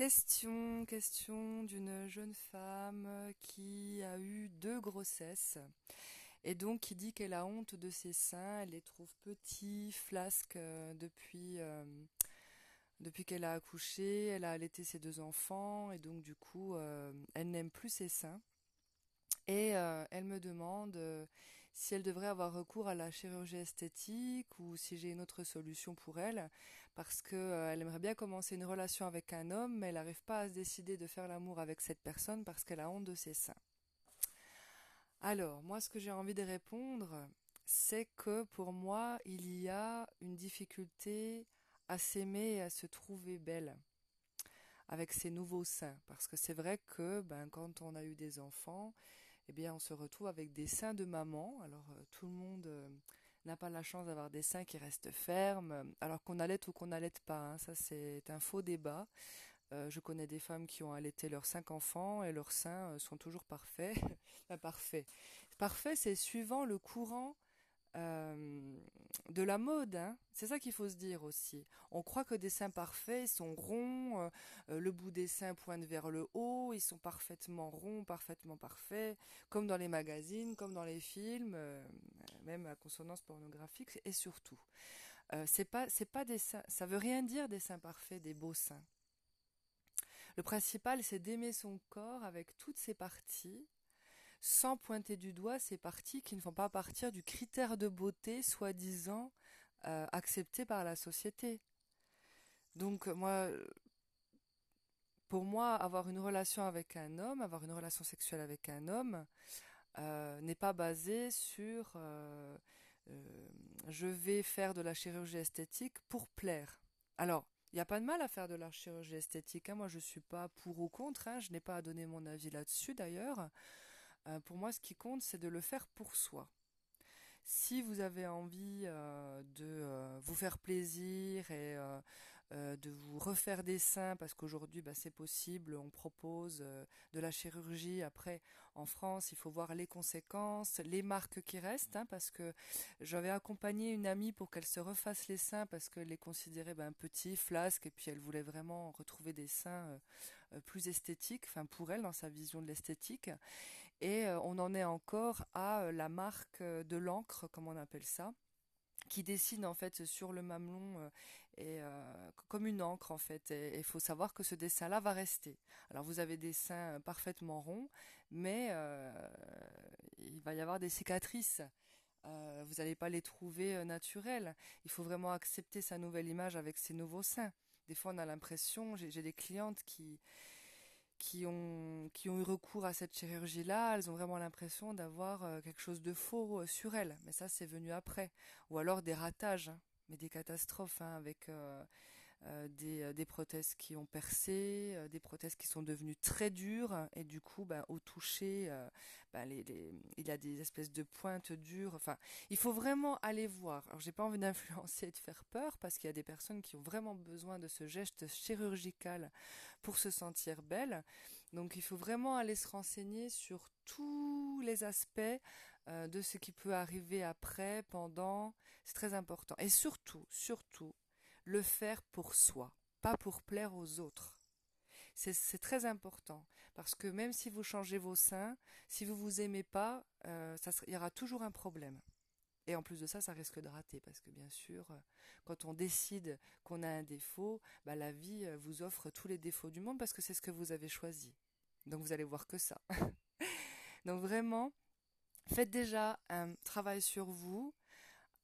Question, question d'une jeune femme qui a eu deux grossesses et donc qui dit qu'elle a honte de ses seins, elle les trouve petits, flasques euh, depuis euh, depuis qu'elle a accouché, elle a allaité ses deux enfants et donc du coup euh, elle n'aime plus ses seins. Et elle me demande si elle devrait avoir recours à la chirurgie esthétique ou si j'ai une autre solution pour elle, parce que euh, elle aimerait bien commencer une relation avec un homme, mais elle n'arrive pas à se décider de faire l'amour avec cette personne parce qu'elle a honte de ses seins. Alors, moi, ce que j'ai envie de répondre, c'est que pour moi, il y a une difficulté à s'aimer et à se trouver belle avec ses nouveaux seins. Parce que c'est vrai que ben, quand on a eu des enfants, eh bien, on se retrouve avec des seins de maman. Alors, euh, tout le monde euh, n'a pas la chance d'avoir des seins qui restent fermes, alors qu'on allait ou qu'on n'allait pas. Hein. Ça, c'est un faux débat. Euh, je connais des femmes qui ont allaité leurs cinq enfants et leurs seins sont toujours parfaits. enfin, parfaits. Parfait, c'est suivant le courant euh, de la mode. Hein. C'est ça qu'il faut se dire aussi. On croit que des seins parfaits, sont ronds, euh, euh, le bout des seins pointe vers le haut, ils sont parfaitement ronds, parfaitement parfaits, comme dans les magazines, comme dans les films, même à consonance pornographique, et surtout. c'est pas, c'est pas des seins, ça veut rien dire des seins parfaits, des beaux seins. Le principal, c'est d'aimer son corps avec toutes ses parties, sans pointer du doigt ces parties qui ne font pas partir du critère de beauté soi-disant euh, accepté par la société. Donc moi, pour moi, avoir une relation avec un homme, avoir une relation sexuelle avec un homme, euh, n'est pas basé sur euh, je vais faire de la chirurgie esthétique pour plaire. Alors, il n'y a pas de mal à faire de la chirurgie esthétique. Hein. Moi, je ne suis pas pour ou contre. Hein. Je n'ai pas à donner mon avis là-dessus, d'ailleurs. Euh, pour moi, ce qui compte, c'est de le faire pour soi. Si vous avez envie euh, de euh, vous faire plaisir et de vous refaire des seins, parce qu'aujourd'hui bah, c'est possible, on propose de la chirurgie. Après, en France, il faut voir les conséquences, les marques qui restent, hein, parce que j'avais accompagné une amie pour qu'elle se refasse les seins parce qu'elle les considérait ben, petits, flasques, et puis elle voulait vraiment retrouver des seins plus esthétiques, enfin pour elle dans sa vision de l'esthétique. Et on en est encore à la marque de l'encre comme on appelle ça qui dessine en fait sur le mamelon euh, et euh, comme une encre en fait. Et il faut savoir que ce dessin là va rester. Alors vous avez des seins parfaitement ronds mais euh, il va y avoir des cicatrices. Vous n'allez pas les trouver naturelles. Il faut vraiment accepter sa nouvelle image avec ses nouveaux seins. Des fois on a l'impression j'ai des clientes qui qui ont, qui ont eu recours à cette chirurgie-là, elles ont vraiment l'impression d'avoir euh, quelque chose de faux euh, sur elles. Mais ça, c'est venu après. Ou alors des ratages, hein. mais des catastrophes hein, avec euh, euh, des, euh, des, prothèses qui ont percé, euh, des prothèses qui sont devenues très dures et du coup, ben, au toucher, les, il y a des espèces de pointes dures. Enfin, il faut vraiment aller voir. Alors, j'ai pas envie d'influencer et de faire peur parce qu'il y a des personnes qui ont vraiment besoin de ce geste chirurgical pour se sentir belle. Donc, il faut vraiment aller se renseigner sur tous les aspects de ce qui peut arriver après, pendant. C'est très important. Et surtout, surtout, le faire pour soi, pas pour plaire aux autres. C'est très important parce que même si vous changez vos seins, si vous vous aimez pas, euh, il y aura toujours un problème. Et en plus de ça, ça risque de rater parce que bien sûr, euh, quand on décide qu'on a un défaut, bah, la vie euh, vous offre tous les défauts du monde parce que c'est ce que vous avez choisi. Donc vous allez voir que ça. Donc vraiment, faites déjà un travail sur vous,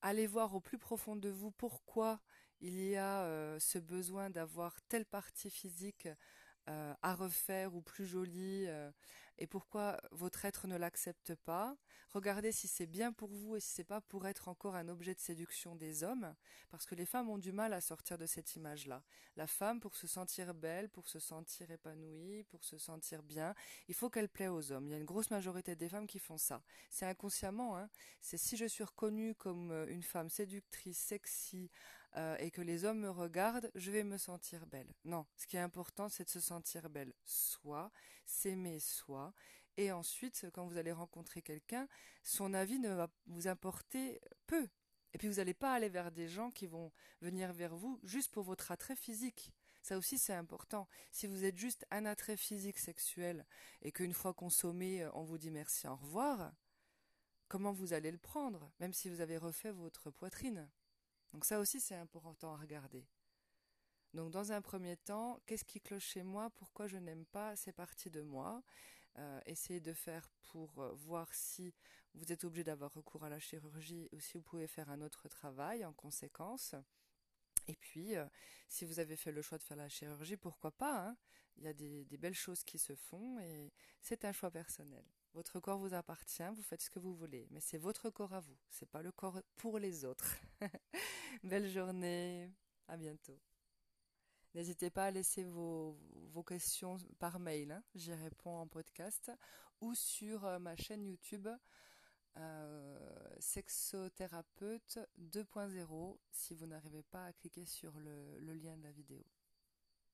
allez voir au plus profond de vous pourquoi il y a euh, ce besoin d'avoir telle partie physique euh, à refaire ou plus jolie euh, et pourquoi votre être ne l'accepte pas. Regardez si c'est bien pour vous et si c'est pas pour être encore un objet de séduction des hommes parce que les femmes ont du mal à sortir de cette image-là. La femme pour se sentir belle, pour se sentir épanouie, pour se sentir bien, il faut qu'elle plaît aux hommes. Il y a une grosse majorité des femmes qui font ça. C'est inconsciemment hein. C'est si je suis reconnue comme une femme séductrice, sexy et que les hommes me regardent, je vais me sentir belle. Non, ce qui est important c'est de se sentir belle soi, s'aimer soi, et ensuite, quand vous allez rencontrer quelqu'un, son avis ne va vous importer peu. Et puis vous n'allez pas aller vers des gens qui vont venir vers vous juste pour votre attrait physique. Ça aussi, c'est important. Si vous êtes juste un attrait physique sexuel et qu'une fois consommé, euh, on vous dit merci, au revoir, comment vous allez le prendre, même si vous avez refait votre poitrine? Donc ça aussi, c'est important à regarder. Donc dans un premier temps, qu'est-ce qui cloche chez moi? Pourquoi je n'aime pas ces parties de moi? Euh, Essayez de faire pour euh, voir si vous êtes obligé d'avoir recours à la chirurgie ou si vous pouvez faire un autre travail en conséquence. Et puis, euh, si vous avez fait le choix de faire la chirurgie, pourquoi pas hein? Il y a des, belles choses qui se font et c'est un choix personnel. Votre corps vous appartient, vous faites ce que vous voulez, mais c'est votre corps à vous, c'est pas le corps pour les autres. Belle journée, à bientôt. N'hésitez pas à laisser vos, questions par mail, hein. j'y réponds en podcast, ou sur euh, ma chaîne YouTube euh, Sexothérapeute 2.0 si vous n'arrivez pas à cliquer sur le lien de la vidéo.